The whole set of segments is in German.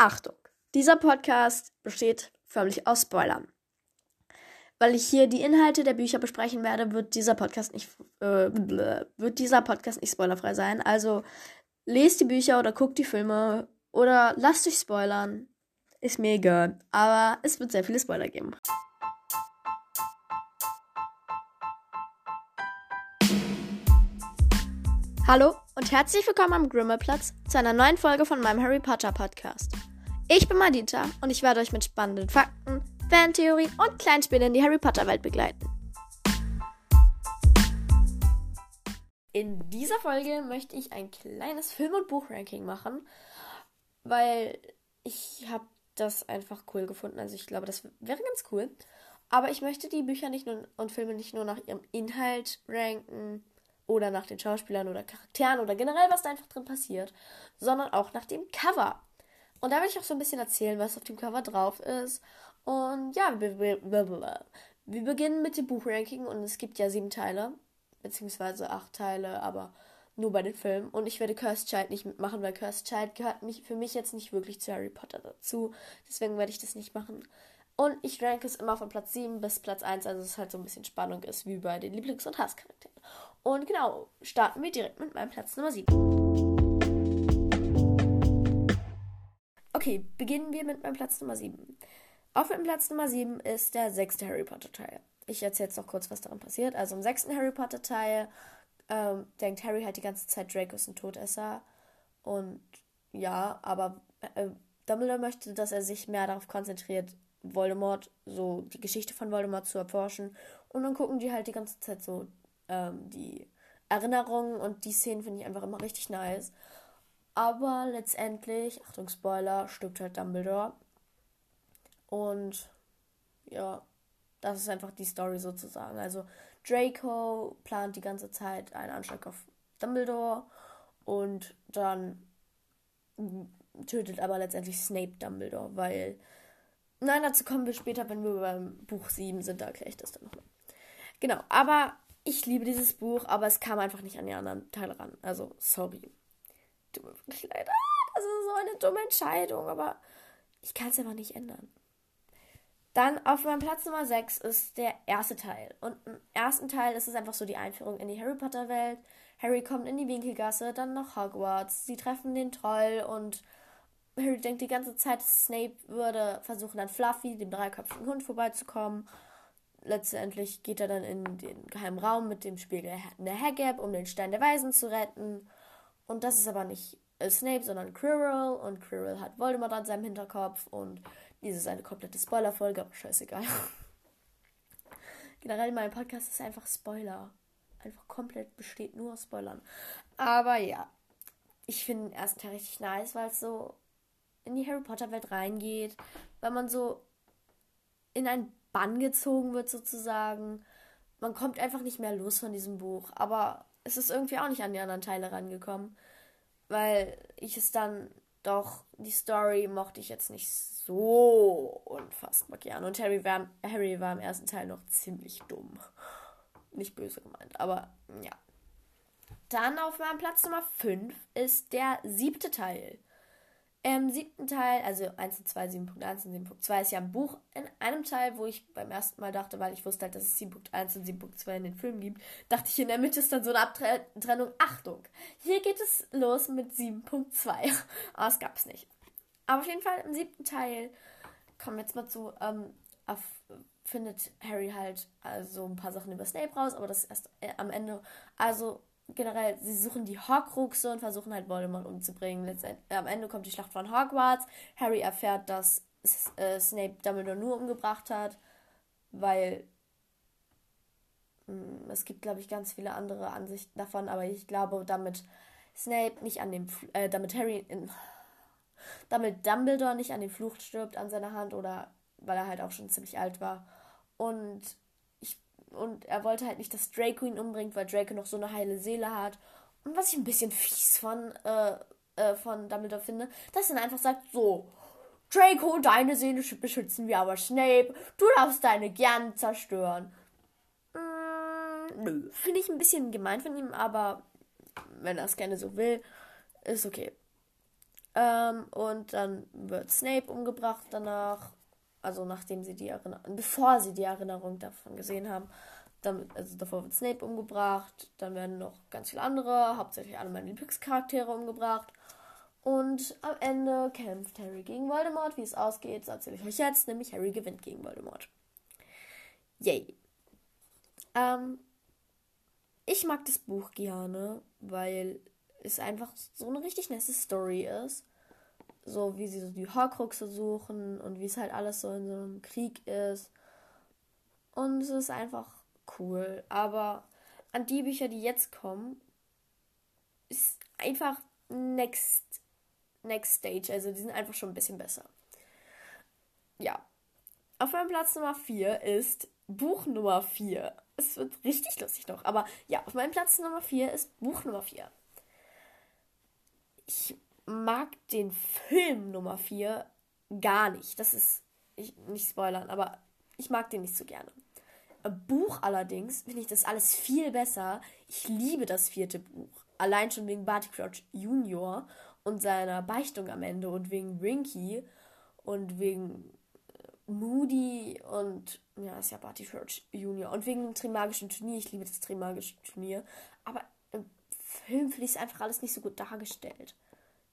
Achtung, dieser Podcast besteht förmlich aus Spoilern. Weil ich hier die Inhalte der Bücher besprechen werde, wird dieser Podcast nicht äh, wird dieser Podcast nicht spoilerfrei sein. Also lest die Bücher oder guckt die Filme oder lasst euch spoilern. Ist mir egal. Aber es wird sehr viele Spoiler geben. Hallo und herzlich willkommen am Grimmelplatz zu einer neuen Folge von meinem Harry Potter Podcast. Ich bin Madita und ich werde euch mit spannenden Fakten, Fantheorien und Kleinspielen in die Harry Potter Welt begleiten. In dieser Folge möchte ich ein kleines Film- und Buchranking machen, weil ich habe das einfach cool gefunden. Also ich glaube, das wäre ganz cool. Aber ich möchte die Bücher nicht nur und Filme nicht nur nach ihrem Inhalt ranken oder nach den Schauspielern oder Charakteren oder generell, was da einfach drin passiert, sondern auch nach dem Cover. Und da will ich auch so ein bisschen erzählen, was auf dem Cover drauf ist. Und ja, wir, beginnen mit dem Buchranking und es gibt ja sieben Teile, beziehungsweise acht Teile, aber nur bei den Filmen. Und ich werde Cursed Child nicht mitmachen, weil Cursed Child gehört mich, für mich jetzt nicht wirklich zu Harry Potter dazu. Deswegen werde ich das nicht machen. Und ich ranke es immer von Platz 7 bis Platz 1, also es halt so ein bisschen Spannung ist, wie bei den Lieblings- und Hasscharakteren. Und genau, starten wir direkt mit meinem Platz Nummer 7. Okay, beginnen wir mit meinem Platz Nummer 7. Auf meinem Platz Nummer 7 ist der sechste Harry Potter Teil. Ich erzähle jetzt noch kurz, was daran passiert. Also im sechsten Harry Potter Teil ähm, denkt Harry halt die ganze Zeit, Draco ist ein Todesser. Und ja, aber äh, Dumbledore möchte, dass er sich mehr darauf konzentriert, Voldemort, so die Geschichte von Voldemort zu erforschen. Und dann gucken die halt die ganze Zeit so ähm, die Erinnerungen und die Szenen finde ich einfach immer richtig nice. Aber letztendlich, Achtung Spoiler, stirbt halt Dumbledore. Und ja, das ist einfach die Story sozusagen. Also Draco plant die ganze Zeit einen Anschlag auf Dumbledore und dann tötet aber letztendlich Snape Dumbledore, weil. Nein, dazu kommen wir später, wenn wir beim Buch 7 sind, da erkläre ich das dann nochmal. Genau, aber ich liebe dieses Buch, aber es kam einfach nicht an die anderen Teile ran. Also, sorry. Tut mir wirklich leid. Das ist so eine dumme Entscheidung, aber ich kann es einfach nicht ändern. Dann auf meinem Platz Nummer 6 ist der erste Teil. Und im ersten Teil ist es einfach so die Einführung in die Harry Potter Welt. Harry kommt in die Winkelgasse, dann nach Hogwarts. Sie treffen den Troll und Harry denkt die ganze Zeit, Snape würde versuchen, an Fluffy, dem dreiköpfigen Hund, vorbeizukommen. Letztendlich geht er dann in den geheimen Raum mit dem Spiegel der Hagab, um den Stein der Weisen zu retten. Und das ist aber nicht Snape, sondern Quirrell. Und Quirrell hat Voldemort an seinem Hinterkopf. Und diese ist eine komplette Spoiler-Folge, aber scheißegal. Generell, mein Podcast ist einfach Spoiler. Einfach komplett besteht nur aus Spoilern. Aber ja, ich finde den ersten Teil richtig nice, weil es so in die Harry Potter-Welt reingeht. Weil man so in einen Bann gezogen wird, sozusagen. Man kommt einfach nicht mehr los von diesem Buch. Aber es ist irgendwie auch nicht an die anderen Teile rangekommen, weil ich es dann doch, die Story mochte ich jetzt nicht so unfassbar gern. Und Harry war, Harry war im ersten Teil noch ziemlich dumm. Nicht böse gemeint, aber ja. Dann auf meinem Platz Nummer 5 ist der siebte Teil. Im siebten Teil, also 1 und 2, 7.1 und 7.2 ist ja ein Buch in einem Teil, wo ich beim ersten Mal dachte, weil ich wusste halt, dass es 7.1 und 7.2 in den Filmen gibt, dachte ich, in der Mitte ist dann so eine Abtrennung. Achtung, hier geht es los mit 7.2. Aber es gab es nicht. Aber auf jeden Fall im siebten Teil, kommen wir jetzt mal zu, ähm, auf, findet Harry halt also ein paar Sachen über Snape raus, aber das ist erst äh, am Ende. Also generell, sie suchen die Horcruxe und versuchen halt Voldemort umzubringen. Letztendlich, äh, am Ende kommt die Schlacht von Hogwarts. Harry erfährt, dass äh, Snape Dumbledore nur umgebracht hat, weil mh, hm, es gibt, glaube ich, ganz viele andere Ansichten davon, aber ich glaube, damit Snape nicht an dem, äh, damit Harry, in, damit Dumbledore nicht an dem Fluch stirbt an seiner Hand oder weil er halt auch schon ziemlich alt war. Und und er wollte halt nicht, dass Draco ihn umbringt, weil Draco noch so eine heile Seele hat. Und was ich ein bisschen fies von, äh, äh, von Dumbledore finde, dass er einfach sagt, so, Draco, deine Seele beschützen wir, aber Snape, du darfst deine gern zerstören. Mm, nö, finde ich ein bisschen gemein von ihm, aber wenn er es gerne so will, ist okay. Ähm, und dann wird Snape umgebracht danach. Also nachdem sie die Erinnerung, bevor sie die Erinnerung davon gesehen haben. Damit, also davor wird Snape umgebracht. Dann werden noch ganz viele andere, hauptsächlich alle meine Lieblingscharaktere umgebracht. Und am Ende kämpft Harry gegen Voldemort. Wie es ausgeht, erzähle ich euch jetzt. Nämlich Harry gewinnt gegen Voldemort. Yay. Ähm, ich mag das Buch gerne, weil es einfach so eine richtig nette Story ist. So wie sie so die Horcruxe suchen und wie es halt alles so in so einem Krieg ist. Und es ist einfach cool. Aber an die Bücher, die jetzt kommen, ist einfach next, next stage. Also die sind einfach schon ein bisschen besser. Ja. Auf meinem Platz Nummer 4 ist Buch Nummer 4. Es wird richtig lustig noch. Aber ja, auf meinem Platz Nummer 4 ist Buch Nummer 4. Ich mag den Film Nummer 4 gar nicht. Das ist ich, nicht spoilern, aber ich mag den nicht so gerne. Buch allerdings finde ich das alles viel besser. Ich liebe das vierte Buch. Allein schon wegen Barty Crouch Junior und seiner Beichtung am Ende und wegen Rinky und wegen äh, Moody und ja, ist ja Barty Crouch Junior und wegen dem Trimagischen Turnier. Ich liebe das Trimagische Turnier. Aber im Film finde ich es einfach alles nicht so gut dargestellt.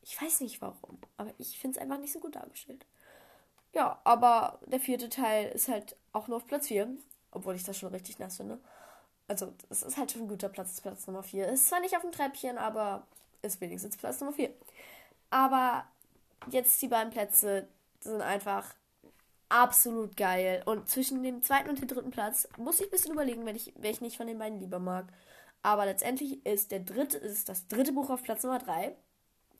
Ich weiß nicht warum, aber ich finde es einfach nicht so gut dargestellt. Ja, aber der vierte Teil ist halt auch nur auf Platz 4 obwohl ich das schon richtig nass finde. Also, es ist halt schon ein guter Platz, Platz Nummer 4. Ist zwar nicht auf dem Treppchen, aber ist wenigstens Platz Nummer 4. Aber jetzt die beiden Plätze sind einfach absolut geil. Und zwischen dem zweiten und dem dritten Platz muss ich ein bisschen überlegen, wenn ich, welchen ich von den beiden lieber mag. Aber letztendlich ist der dritte, ist das dritte Buch auf Platz Nummer 3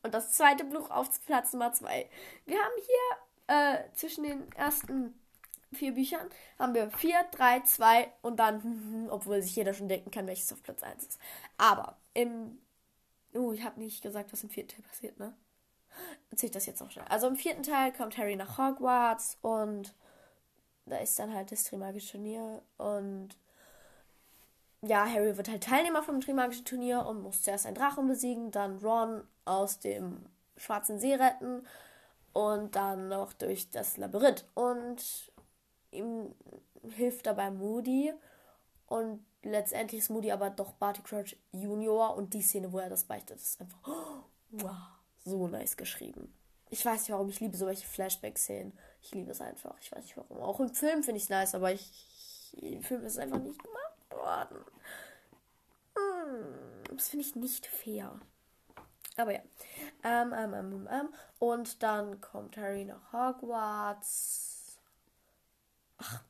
und das zweite Buch auf Platz Nummer 2. Wir haben hier äh, zwischen den ersten vier Büchern haben wir 4, 3, 2 und dann, obwohl sich jeder schon denken kann, welches auf Platz 1 ist. Aber im. Oh, ich habe nicht gesagt, was im vierten Teil passiert, ne? Erzähl ich das jetzt noch schnell. Also im vierten Teil kommt Harry nach Hogwarts und da ist dann halt das Trimagische Turnier und ja, Harry wird halt Teilnehmer vom Trimagischen Turnier und muss zuerst einen Drachen besiegen, dann Ron aus dem Schwarzen See retten und dann noch durch das Labyrinth. Und ihm hilft dabei Moody und letztendlich ist Moody aber doch Barty Crouch Junior und die Szene, wo er das beichtet, ist einfach oh, wow, so nice geschrieben. Ich weiß nicht warum, ich liebe solche Flashback-Szenen. Ich liebe es einfach. Ich weiß nicht warum. Auch im Film finde ich es nice, aber ich, im Film ist es einfach nicht gemacht worden. Hm, das finde ich nicht fair. Aber ja. Ähm, ähm, ähm, ähm. Und dann kommt Harry nach Hogwarts Ach.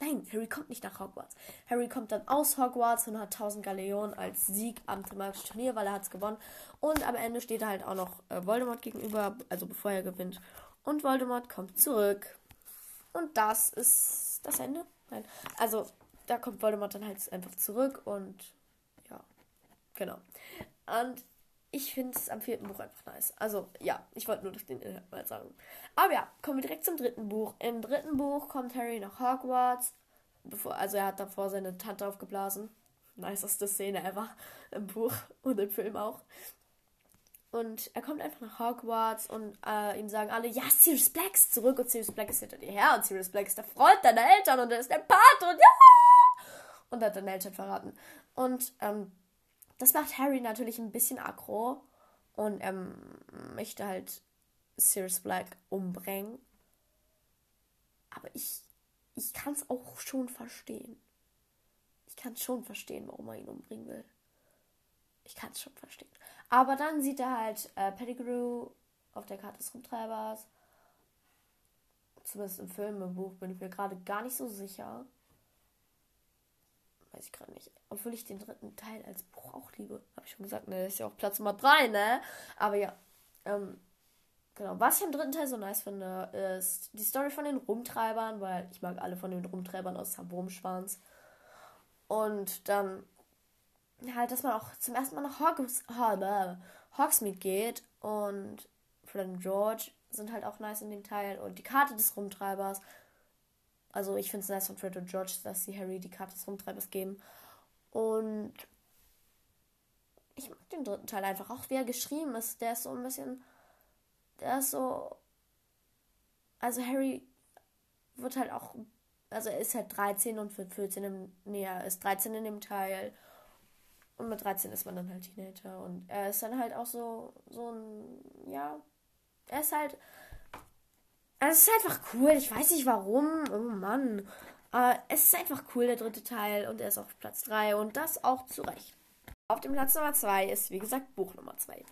Nein, Harry kommt nicht nach Hogwarts. Harry kommt dann aus Hogwarts und hat 1000 Galeonen als Sieg am Trimagischen Turnier, weil er hat es gewonnen. Und am Ende steht er halt auch noch äh, Voldemort gegenüber, also bevor er gewinnt. Und Voldemort kommt zurück. Und das ist das Ende. Nein. Also, da kommt Voldemort dann halt einfach zurück und ja, genau. Und ich finde es am vierten Buch einfach nice. Also, ja, ich wollte nur den Inhalt mal sagen. Aber ja, kommen wir direkt zum dritten Buch. Im dritten Buch kommt Harry nach Hogwarts. Bevor, also, er hat davor seine Tante aufgeblasen. Niceste Szene ever im Buch und im Film auch. Und er kommt einfach nach Hogwarts und äh, ihm sagen alle, ja, Sirius Black ist zurück und Sirius Black ist hinter dir her und Sirius Black ist der Freund deiner Eltern und er ist der Pate und ja! Und hat deine Eltern verraten. Und ähm, das macht Harry natürlich ein bisschen aggro und er möchte halt Sirius Black umbringen. Aber ich, ich kann es auch schon verstehen. Ich kann schon verstehen, warum er ihn umbringen will. Ich kann es schon verstehen. Aber dann sieht er halt äh, Pettigrew auf der Karte des Rumtreibers. Zumindest im Film, im Buch bin ich mir gerade gar nicht so sicher. Weiß ich gerade nicht. Obwohl ich den dritten Teil als Buch auch liebe. Habe ich schon gesagt, ne? Ist ja auch Platz Nummer 3, ne? Aber ja. Ähm, genau. Was ich am dritten Teil so nice finde, ist die Story von den Rumtreibern, weil ich mag alle von den Rumtreibern aus Wurmschwanz. Und dann halt, dass man auch zum ersten Mal nach Hogs Hogsmeade geht und Fred und George sind halt auch nice in dem Teil und die Karte des Rumtreibers also ich finde es nice von Fred und George, dass sie Harry die Karte des Rumtreibers geben. Und ich mag den dritten Teil einfach. Auch wie er geschrieben ist. Der ist so ein bisschen. Der ist so. Also Harry wird halt auch. Also er ist halt 13 und wird 14 im. Nee, er ist 13 in dem Teil. Und mit 13 ist man dann halt Teenager. Und er ist dann halt auch so. So ein. Ja. Er ist halt. Also es ist einfach cool. Ich weiß nicht warum. Oh Mann. Aber es ist einfach cool, der dritte Teil. Und er ist auf Platz 3. Und das auch zu Recht. Auf dem Platz Nummer 2 ist, wie gesagt, Buch Nummer 2.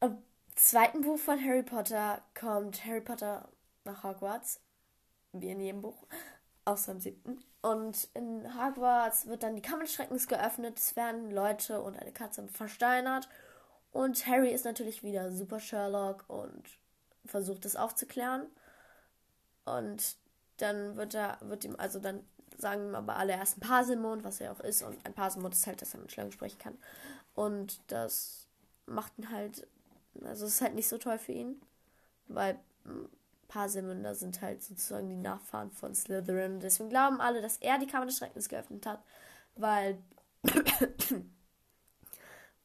Im zweiten Buch von Harry Potter kommt Harry Potter nach Hogwarts. Wie in jedem Buch. Außer im siebten. Und in Hogwarts wird dann die Kammer des Schreckens geöffnet. Es werden Leute und eine Katze versteinert. Und Harry ist natürlich wieder super Sherlock und versucht es aufzuklären. Und dann wird er, wird ihm, also dann sagen ihm aber alle erst ein Parselmond, was er auch ist. Und ein Parselmond ist halt, dass er mit Schlangen sprechen kann. Und das macht ihn halt, also es ist halt nicht so toll für ihn, weil Parselmünder sind halt sozusagen die Nachfahren von Slytherin. Deswegen glauben alle, dass er die Kammer des Schreckens geöffnet hat, weil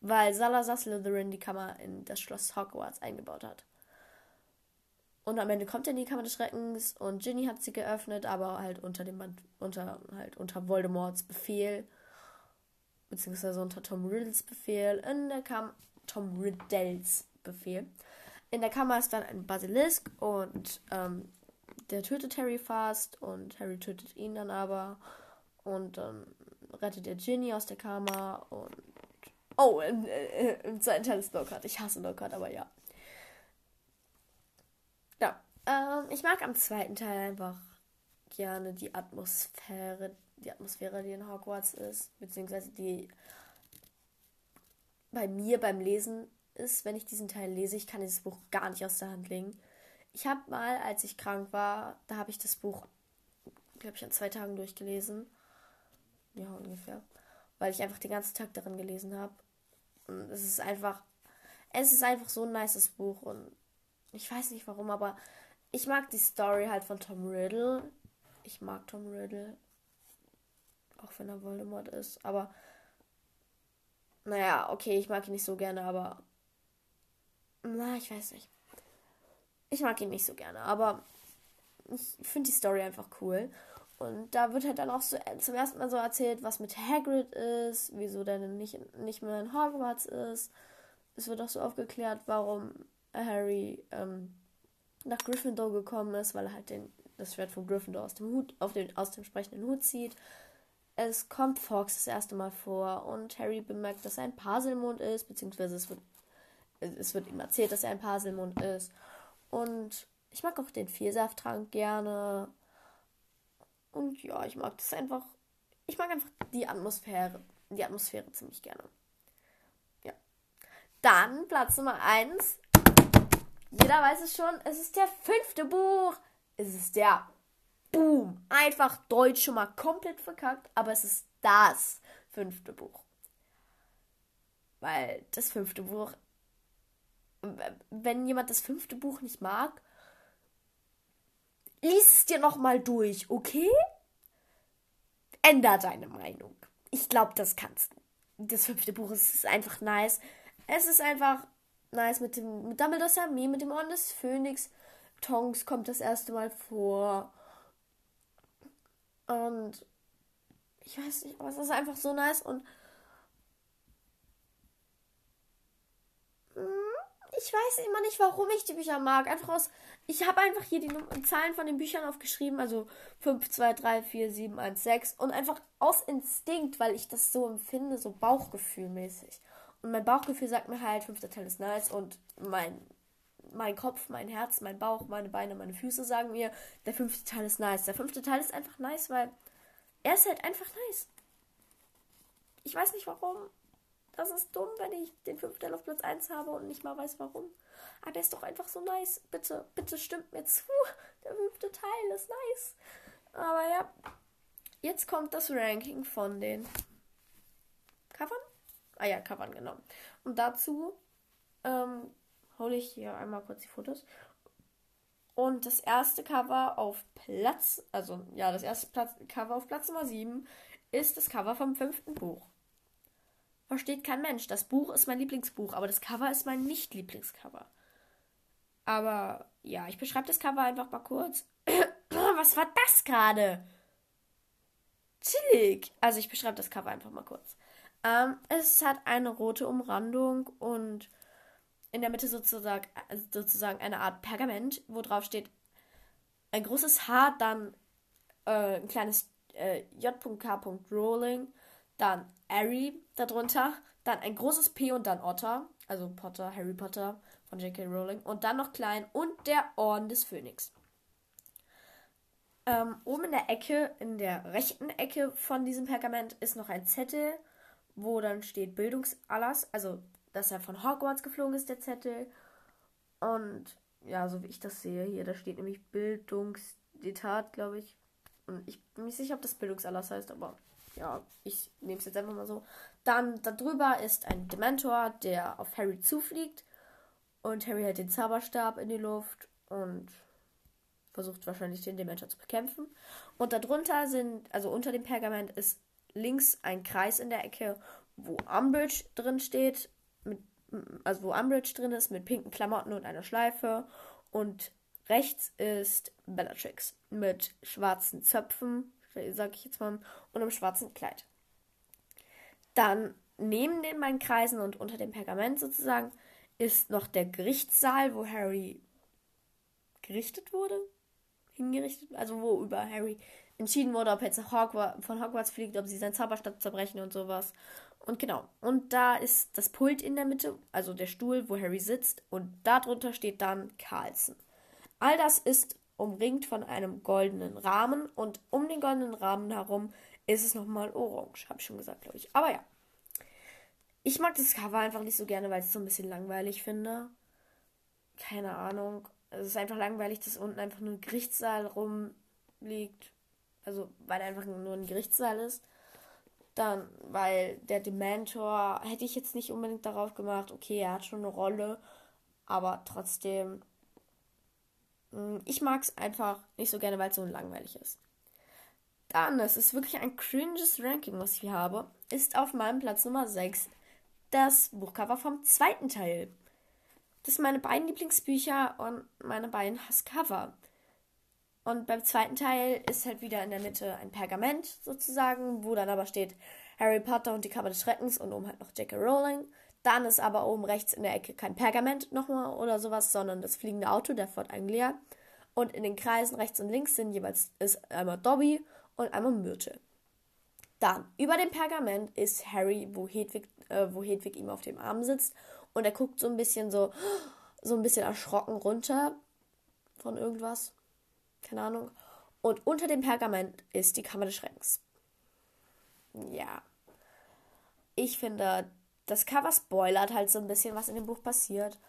weil Salazar Slytherin die Kammer in das Schloss Hogwarts eingebaut hat. Und am Ende kommt er in die Kammer des Schreckens und Ginny hat sie geöffnet, aber halt unter dem unter halt unter Voldemorts Befehl beziehungsweise unter Tom Riddles Befehl in der Kammer Tom Riddles Befehl. In der Kammer ist dann ein Basilisk und ähm, der tötet Harry fast und Harry tötet ihn dann aber und dann rettet er Ginny aus der Kammer und oh im, äh, im zweiten Teil ist Lockhart. Ich hasse Lockhart, aber ja. Ähm, ich mag am zweiten Teil einfach gerne die Atmosphäre, die Atmosphäre, die in Hogwarts ist, beziehungsweise die bei mir beim Lesen ist, wenn ich diesen Teil lese, ich kann dieses Buch gar nicht aus der Hand legen. Ich habe mal, als ich krank war, da habe ich das Buch, glaube ich, an zwei Tagen durchgelesen. Ja, ungefähr. Weil ich einfach den ganzen Tag darin gelesen habe. Und es ist einfach, es ist einfach so ein nices Buch und ich weiß nicht warum, aber ich mag die Story halt von Tom Riddle. Ich mag Tom Riddle. Auch wenn er Voldemort ist. Aber. Naja, okay, ich mag ihn nicht so gerne, aber. Na, ich weiß nicht. Ich mag ihn nicht so gerne, aber ich finde die Story einfach cool. Und da wird halt dann auch so zum ersten Mal so erzählt, was mit Hagrid ist, wieso der nicht, nicht mehr in Hogwarts ist. Es wird auch so aufgeklärt, warum Harry ähm, nach Gryffindor gekommen ist, weil er halt den, das Schwert von Gryffindor aus dem Hut, auf den, aus dem sprechenden Hut zieht. Es kommt Fox das erste Mal vor und Harry bemerkt, dass er ein Paselmond ist, beziehungsweise es wird, es wird ihm erzählt, dass er ein Paselmond ist. Und ich mag auch den Vielsafttrank gerne. Und ja, ich mag das einfach. Ich mag einfach die Atmosphäre. Die Atmosphäre ziemlich gerne. Ja. Dann Platz Nummer 1 jeder weiß es schon. Es ist der fünfte Buch. Es ist der Boom. Einfach Deutsch schon mal komplett verkackt. Aber es ist das fünfte Buch. Weil das fünfte Buch. Wenn jemand das fünfte Buch nicht mag, lies es dir nochmal durch, okay? Änder deine Meinung. Ich glaube, das kannst du. Das fünfte Buch ist einfach nice. Es ist einfach nice mit dem mit Dumbledore's Armee, mit dem Orden des Phönix. Tonks kommt das erste Mal vor. Und ich weiß nicht, aber es ist einfach so nice und hm, ich weiß immer nicht, warum ich die Bücher mag. Einfach aus. Ich habe einfach hier die Zahlen von den Büchern aufgeschrieben. Also 5, 2, 3, 4, 7, 1, 6. Und einfach aus Instinkt, weil ich das so empfinde, so bauchgefühlmäßig. Mein Bauchgefühl sagt mir halt, fünfter Teil ist nice. Und mein, mein Kopf, mein Herz, mein Bauch, meine Beine, meine Füße sagen mir, der fünfte Teil ist nice. Der fünfte Teil ist einfach nice, weil er ist halt einfach nice. Ich weiß nicht warum. Das ist dumm, wenn ich den fünften Teil auf Platz 1 habe und nicht mal weiß warum. Aber der ist doch einfach so nice. Bitte, bitte stimmt mir zu. Der fünfte Teil ist nice. Aber ja. Jetzt kommt das Ranking von den Covern. Ah ja, Covern genommen. Und dazu ähm, hole ich hier einmal kurz die Fotos. Und das erste Cover auf Platz, also ja, das erste Platz, Cover auf Platz Nummer 7 ist das Cover vom fünften Buch. versteht kein Mensch. Das Buch ist mein Lieblingsbuch, aber das Cover ist mein Nicht-Lieblingscover. Aber ja, ich beschreibe das Cover einfach mal kurz. Was war das gerade? Chillig. Also ich beschreibe das Cover einfach mal kurz. Ähm, es hat eine rote Umrandung und in der Mitte sozusagen, sozusagen eine Art Pergament, wo drauf steht ein großes H, dann äh, ein kleines äh, J.K. Rolling, dann Harry darunter, dann ein großes P und dann Otter, also Potter, Harry Potter von J.K. Rowling und dann noch klein und der Orden des Phönix. Ähm, oben in der Ecke, in der rechten Ecke von diesem Pergament ist noch ein Zettel, wo dann steht Bildungsallas, also dass er von Hogwarts geflogen ist, der Zettel. Und ja, so wie ich das sehe hier, da steht nämlich Bildungsdetat, glaube ich. Und ich bin nicht sicher, ob das Bildungsallas heißt, aber ja, ich nehme es jetzt einfach mal so. Dann darüber ist ein Dementor, der auf Harry zufliegt. Und Harry hält den Zauberstab in die Luft und versucht wahrscheinlich den Dementor zu bekämpfen. Und darunter sind, also unter dem Pergament ist links ein Kreis in der Ecke, wo Umbridge drin steht, mit, also wo Umbridge drin ist, mit pinken Klamotten und einer Schleife. Und rechts ist Bellatrix mit schwarzen Zöpfen, sag ich jetzt mal, und einem schwarzen Kleid. Dann neben den beiden Kreisen und unter dem Pergament sozusagen ist noch der Gerichtssaal, wo Harry gerichtet wurde. Hingerichtet, also wo über Harry entschieden wurde, ob er jetzt Hogwarts, von Hogwarts fliegt, ob sie seinen Zauberstab zerbrechen und sowas. Und genau, und da ist das Pult in der Mitte, also der Stuhl, wo Harry sitzt, und darunter steht dann Carlson. All das ist umringt von einem goldenen Rahmen und um den goldenen Rahmen herum ist es nochmal orange, habe ich schon gesagt, glaube ich. Aber ja. Ich mag das Cover einfach nicht so gerne, weil ich es so ein bisschen langweilig finde. Keine Ahnung. Es ist einfach langweilig, dass unten einfach nur ein Gerichtssaal rumliegt. Also, weil einfach nur ein Gerichtssaal ist. Dann, weil der Dementor hätte ich jetzt nicht unbedingt darauf gemacht, okay, er hat schon eine Rolle, aber trotzdem Mm, ich mag es einfach nicht so gerne, weil es so langweilig ist. Dann, es ist wirklich ein cringes Ranking, was ich hier habe, ist auf meinem Platz Nummer 6 das Buchcover vom zweiten Teil. Das sind meine beiden Lieblingsbücher und meine beiden Hasscover. Und beim zweiten Teil ist halt wieder in der Mitte ein Pergament sozusagen, wo dann aber steht Harry Potter und die Kammer des Schreckens und oben halt noch J.K. Rowling. Dann ist aber oben rechts in der Ecke kein Pergament nochmal oder sowas, sondern das fliegende Auto, der Fort Anglia. Und in den Kreisen rechts und links sind jeweils ist einmal Dobby und einmal Myrte. Dann, über dem Pergament ist Harry, wo Hedwig, äh, wo Hedwig ihm auf dem Arm sitzt. Und er guckt so ein bisschen so, so ein bisschen erschrocken runter von irgendwas. Keine Ahnung. Und unter dem Pergament ist die Kammer des Schreckens. Ja. Ich finde, das Cover spoilert halt so ein bisschen, was in dem Buch passiert.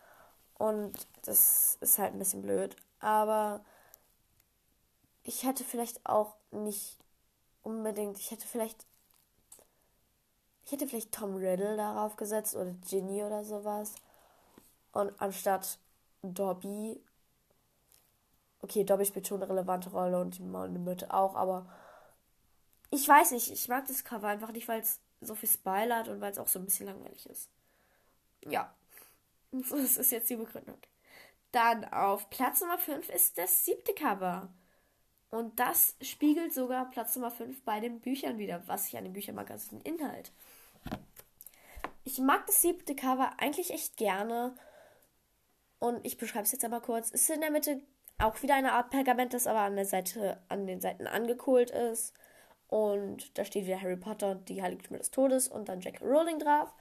Und das ist halt ein bisschen blöd. Aber ich hätte vielleicht auch nicht unbedingt, ich hätte vielleicht, ich hätte vielleicht Tom Riddle darauf gesetzt oder Ginny oder sowas. Und anstatt Dobby, okay, Dobby spielt schon eine relevante Rolle und die Mütte auch, aber ich weiß nicht, ich mag das Cover einfach nicht, weil es so viel spoilert und weil es auch so ein bisschen langweilig ist. Ja, das ist jetzt die Begründung. Dann auf Platz Nummer 5 ist das siebte Cover. Und das spiegelt sogar Platz Nummer 5 bei den Büchern wieder, was ich an dem Büchermagazin Inhalt. Ich mag das siebte Cover eigentlich echt gerne. Und ich beschreibe es jetzt einmal kurz. Es ist in der Mitte auch wieder eine Art Pergament, das aber an der Seite, an den Seiten angekohlt ist. Und da steht wieder Harry Potter und die Heiligtümer des Todes und dann Jack Rowling drauf.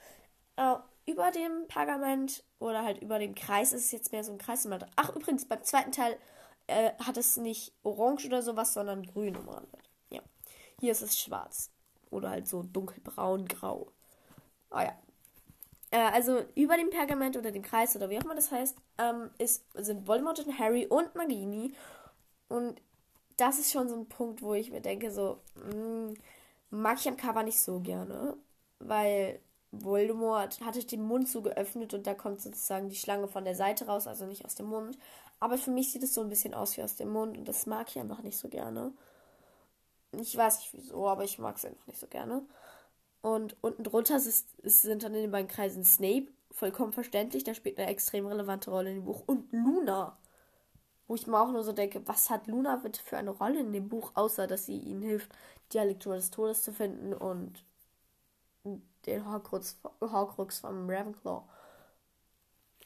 Äh, über dem Pergament oder halt über dem Kreis ist es jetzt mehr so ein Kreis. Ach, übrigens, beim zweiten Teil äh, hat es nicht orange oder sowas, sondern grün umrandet. Ja. Hier ist es schwarz. Oder halt so dunkelbraun, grau. Ah ja. Äh, also über dem Pergament oder dem Kreis oder wie auch immer das heißt, ähm, ist, sind Voldemort und Harry und Nagini. Und das ist schon so ein Punkt, wo ich mir denke, so, mh, mm, mag ich am Cover nicht so gerne, weil Voldemort hatte den Mund so geöffnet und da kommt sozusagen die Schlange von der Seite raus, also nicht aus dem Mund. Aber für mich sieht es so ein bisschen aus wie aus dem Mund und das mag ich einfach nicht so gerne. Ich weiß nicht wieso, aber ich mag es einfach nicht so gerne. Und unten drunter ist, ist, sind dann in den beiden Kreisen Snape, vollkommen verständlich, der spielt eine extrem relevante Rolle in dem Buch. Und Luna, wo ich mir auch nur so denke, was hat Luna bitte für eine Rolle in dem Buch, außer dass sie ihnen hilft, die Lektur des Todes zu finden und den Horcrux, Horcrux vom Ravenclaw.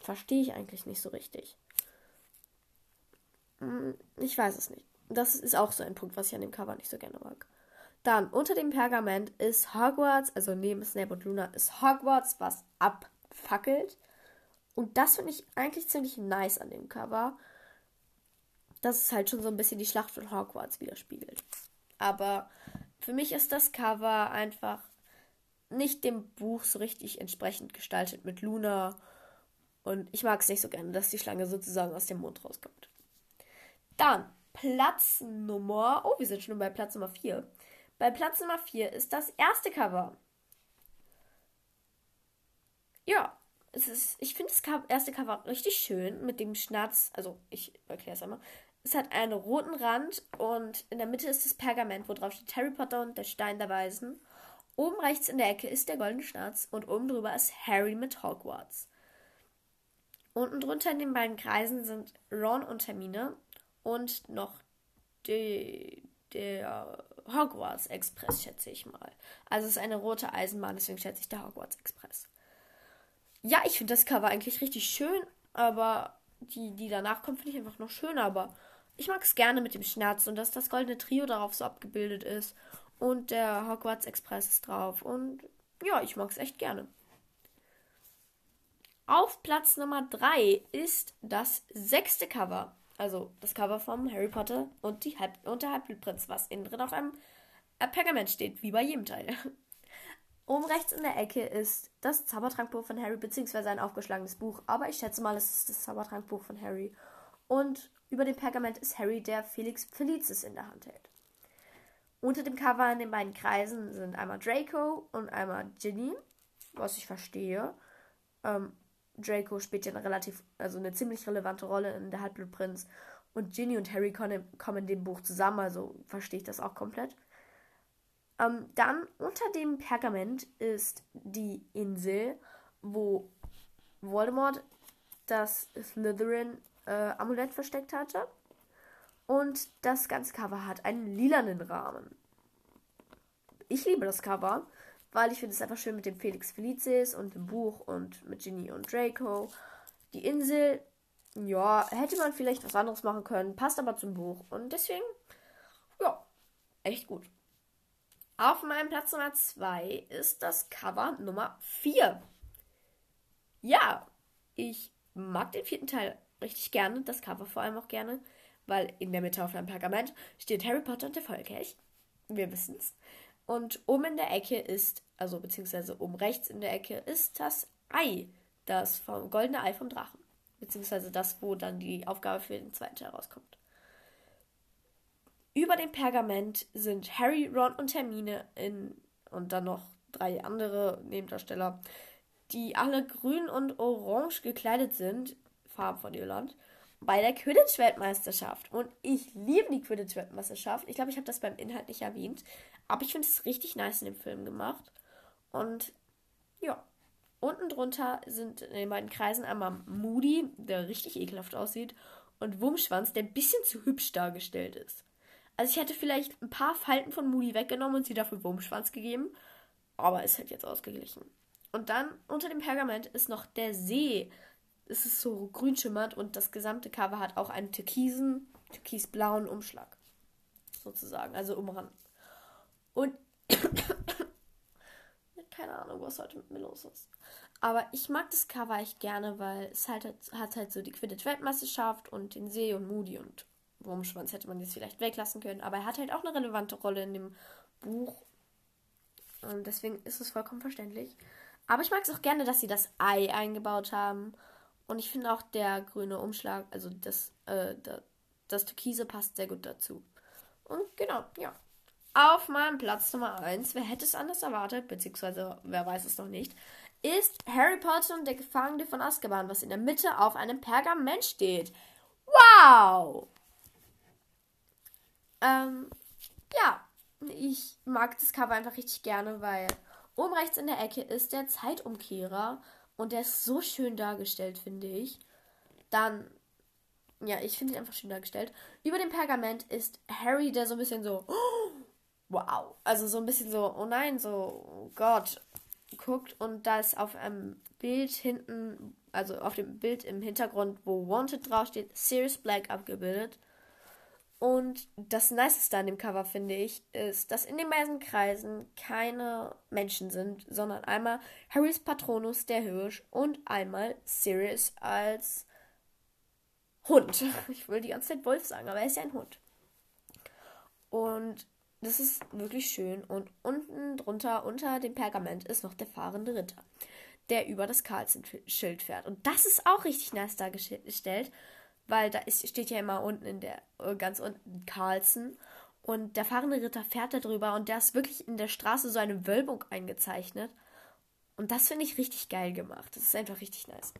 Verstehe ich eigentlich nicht so richtig. Hm, ich weiß es nicht. Das ist auch so ein Punkt, was ich an dem Cover nicht so gerne mag. Dann, unter dem Pergament ist Hogwarts, also neben Snape und Luna, ist Hogwarts, was abfackelt. Und das finde ich eigentlich ziemlich nice an dem Cover. Dass es halt schon so ein bisschen die Schlacht von Hogwarts widerspiegelt. Aber für mich ist das Cover einfach nicht dem Buch so richtig entsprechend gestaltet mit Luna. Und ich mag es nicht so gerne, dass die Schlange sozusagen aus dem Mond rauskommt. Dann Platz Nummer. Oh, wir sind schon bei Platz Nummer 4. Bei Platz Nummer 4 ist das erste Cover. Ja, es ist, ich finde das erste Cover richtig schön mit dem Schnatz. Also, ich erkläre es einmal. Es hat einen roten Rand und in der Mitte ist das Pergament, wo drauf steht Harry Potter und der Stein der Weisen. Oben rechts in der Ecke ist der goldene Schnatz und oben drüber ist Harry mit Hogwarts. Unten drunter in den beiden Kreisen sind Ron und Hermine und noch der Hogwarts Express, schätze ich mal. Also es ist eine rote Eisenbahn, deswegen schätze ich der Hogwarts Express. Ja, ich finde das Cover eigentlich richtig schön, aber die, die danach kommt, finde ich einfach noch schöner. Aber ich mag es gerne mit dem Schnatz und dass das goldene Trio darauf so abgebildet ist. Und der Hogwarts Express ist drauf. Und ja, ich mag es echt gerne. Auf Platz Nummer 3 ist das sechste Cover. Also das Cover vom Harry Potter und, die Halb und der Halbblutprinz, was innen drin auf einem Pergament steht, wie bei jedem Teil. Oben rechts in der Ecke ist das Zaubertrankbuch von Harry, beziehungsweise ein aufgeschlagenes Buch, aber ich schätze mal, es ist das Zaubertrankbuch von Harry. Und über dem Pergament ist Harry, der Felix Felicis in der Hand hält. Unter dem Cover in den beiden Kreisen sind einmal Draco und einmal Ginny, was ich verstehe. Ähm, Draco spielt ja eine relativ, also eine ziemlich relevante Rolle in der Halbblutprinz. Und Ginny und Harry kommen in dem Buch zusammen, also verstehe ich das auch komplett. Ähm, dann unter dem Pergament ist die Insel, wo Voldemort das Slytherin-Amulett äh, versteckt hatte. Und das ganze Cover hat einen lilanen Rahmen. Ich liebe das Cover weil ich finde es einfach schön mit dem Felix Felicis und dem Buch und mit Ginny und Draco. Die Insel, ja, hätte man vielleicht was anderes machen können, passt aber zum Buch und deswegen, ja, echt gut. Auf meinem Platz Nummer 2 ist das Cover Nummer 4. Ja, ich mag den vierten Teil richtig gerne, das Cover vor allem auch gerne, weil in der Mitte auf einem Pergament steht Harry Potter und der Feuerkelch. Wir wissen es. Und oben in der Ecke ist, also beziehungsweise oben rechts in der Ecke ist das Ei, das vom goldene Ei vom Drachen. Beziehungsweise das, wo dann die Aufgabe für den zweiten Teil rauskommt. Über dem Pergament sind Harry, Ron und Hermine in, und dann noch drei andere Nebendarsteller, die alle grün und orange gekleidet sind, Farben von Irland, bei der Quidditch-Weltmeisterschaft. Und ich liebe die Quidditch-Weltmeisterschaft. Ich glaube, ich habe das beim Inhalt nicht erwähnt. Aber ich finde es richtig nice in dem Film gemacht. Und ja, unten drunter sind in den beiden Kreisen einmal Moody, der richtig ekelhaft aussieht, und Wurmschwanz, der ein bisschen zu hübsch dargestellt ist. Also ich hätte vielleicht ein paar Falten von Moody weggenommen und sie dafür Wurmschwanz gegeben, aber ist halt jetzt ausgeglichen. Und dann unter dem Pergament ist noch der See. Es ist so grün schimmert und das gesamte Cover hat auch einen türkisen, türkisblauen Umschlag. Sozusagen, also umrand. Und keine Ahnung, was heute mit mir los ist. Aber ich mag das Cover echt gerne, weil es halt hat halt so die Quidditch-Weltmeisterschaft und den See und Moody und Wurmschwanz hätte man jetzt vielleicht weglassen können. Aber er hat halt auch eine relevante Rolle in dem Buch. Und deswegen ist es vollkommen verständlich. Aber ich mag es auch gerne, dass sie das Ei eingebaut haben. Und ich finde auch der grüne Umschlag, also das, äh, das, das Türkise passt sehr gut dazu. Und genau, ja. Auf meinem Platz Nummer 1, wer hätte es anders erwartet, beziehungsweise wer weiß es noch nicht, ist Harry Potter und der Gefangene von Azkaban, was in der Mitte auf einem Pergament steht. Wow! Ähm, ja, ich mag das Cover einfach richtig gerne, weil Oben rechts in der Ecke ist der Zeitumkehrer und der ist so schön dargestellt, finde ich. Dann, ja, ich finde ihn einfach schön dargestellt. Über dem Pergament ist Harry, der so ein bisschen so, wow, also so ein bisschen so, oh nein, so, oh Gott, guckt und da ist auf einem Bild hinten, also auf dem Bild im Hintergrund, wo Wanted draufsteht, Sirius Black abgebildet. Und das Niceste an dem Cover, finde ich, ist, dass in den meisten Kreisen keine Menschen sind, sondern einmal Harrys Patronus, der Hirsch, und einmal Sirius als Hund. Ich will die ganze Zeit Wolf sagen, aber er ist ja ein Hund. Und das ist wirklich schön. Und unten drunter, unter dem Pergament, ist noch der fahrende Ritter, der über das Carlsen-Schild fährt. Und das ist auch richtig nice dargestellt, weil da ist, steht ja immer unten in der, äh, ganz unten Carlsen. Und der fahrende Ritter fährt da drüber und der ist wirklich in der Straße so eine Wölbung eingezeichnet. Und das finde ich richtig geil gemacht. Das ist einfach richtig nice.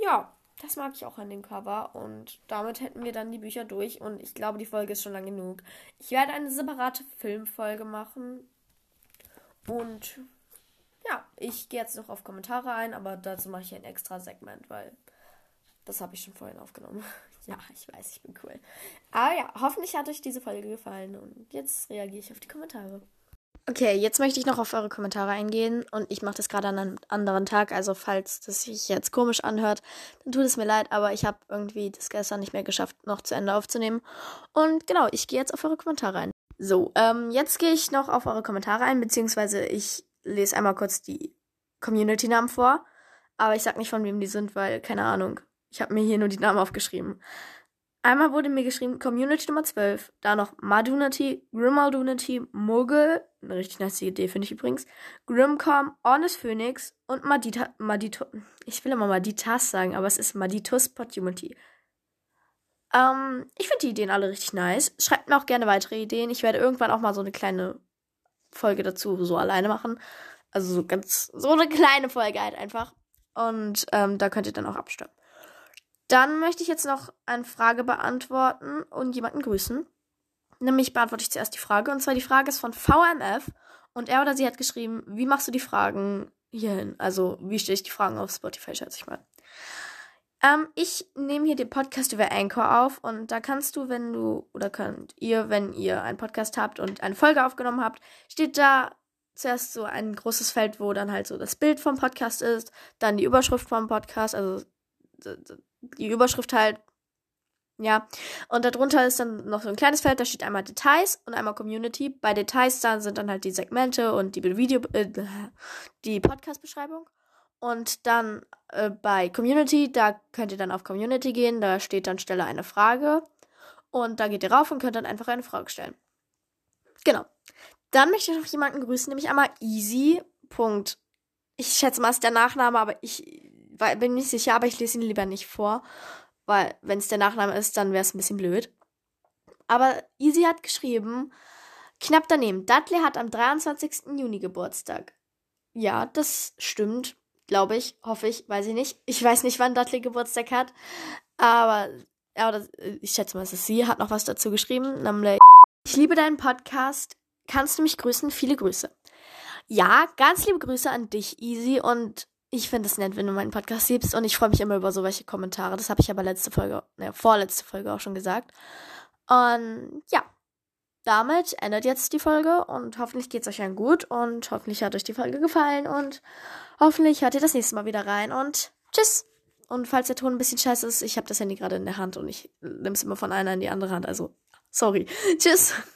Ja, das mag ich auch an dem Cover. Und damit hätten wir dann die Bücher durch. Und ich glaube, die Folge ist schon lang genug. Ich werde eine separate Filmfolge machen. Und ja, ich gehe jetzt noch auf Kommentare ein, aber dazu mache ich ein extra Segment, weil das habe ich schon vorhin aufgenommen. ja, ich weiß, ich bin cool. Aber ja, hoffentlich hat euch diese Folge gefallen und jetzt reagiere ich auf die Kommentare. Okay, jetzt möchte ich noch auf eure Kommentare eingehen und ich mache das gerade an einem anderen Tag, also falls das sich jetzt komisch anhört, dann tut es mir leid, aber ich habe irgendwie das gestern nicht mehr geschafft, noch zu Ende aufzunehmen. Und genau, ich gehe jetzt auf eure Kommentare ein. So, ähm, jetzt gehe ich noch auf eure Kommentare ein, beziehungsweise ich lese einmal kurz die Community-Namen vor, aber ich sag nicht, von wem die sind, weil, keine Ahnung, ich habe mir hier nur die Namen aufgeschrieben. Einmal wurde mir geschrieben Community Nummer 12, da noch Madunity, Grimaldunity, Muggel, eine richtig nice Idee finde ich übrigens, Grimcom, Honest Phoenix und Madita, Madito, ich will immer Maditas sagen, aber es ist Maditus Podumity. Ähm, ich finde die Ideen alle richtig nice. Schreibt mir auch gerne weitere Ideen. Ich werde irgendwann auch mal so eine kleine Folge dazu so alleine machen. Also so ganz, so eine kleine Folge halt einfach. Und ähm, da könnt ihr dann auch abstimmen. Dann möchte ich jetzt noch eine Frage beantworten und jemanden grüßen. Nämlich beantworte ich zuerst die Frage. Und zwar die Frage ist von VMF. Und er oder sie hat geschrieben, wie machst du die Fragen hierhin? Also, wie stelle ich die Fragen auf Spotify, schätze ich mal. Ähm, ich nehme hier den Podcast über Anchor auf und da kannst du, wenn du, oder könnt ihr, wenn ihr einen Podcast habt und eine Folge aufgenommen habt, steht da zuerst so ein großes Feld, wo dann halt so das Bild vom Podcast ist, dann die Überschrift vom Podcast, also die Überschrift halt. Ja, und darunter ist dann noch so ein kleines Feld, da steht einmal Details und einmal Community. Bei Details dann sind dann halt die Segmente und die Video, äh, die Podcast-Beschreibung. Und dann äh, bei Community, da könnt ihr dann auf Community gehen, da steht dann Stelle eine Frage. Und da geht ihr rauf und könnt dann einfach eine Frage stellen. Genau. Dann möchte ich noch jemanden grüßen, nämlich einmal Easy. Punkt. Ich schätze mal, ist der Nachname, aber ich bin nicht sicher, aber ich lese ihn lieber nicht vor. Weil, wenn es der Nachname ist, dann wäre es ein bisschen blöd. Aber Easy hat geschrieben, knapp daneben, Dudley hat am 23. Juni Geburtstag. Ja, das stimmt, glaube ich, hoffe ich, weiß ich nicht. Ich weiß nicht, wann Dudley Geburtstag hat, aber, aber ich schätze mal, es ist sie, hat noch was dazu geschrieben, nämlich, ich liebe deinen Podcast, kannst du mich grüßen? Viele Grüße. Ja, ganz liebe Grüße an dich, Easy, und ich finde es nett, wenn du meinen Podcast siebst und ich freue mich immer über so welche Kommentare. Das habe ich aber letzte Folge, ne, vorletzte Folge auch schon gesagt. Und ja, damit endet jetzt die Folge und hoffentlich geht es euch dann gut und hoffentlich hat euch die Folge gefallen und hoffentlich hört ihr das nächste Mal wieder rein und tschüss. Und falls der Ton ein bisschen scheiße ist, ich habe das Handy gerade in der Hand und ich nehme es immer von einer in die andere Hand, also sorry. Tschüss.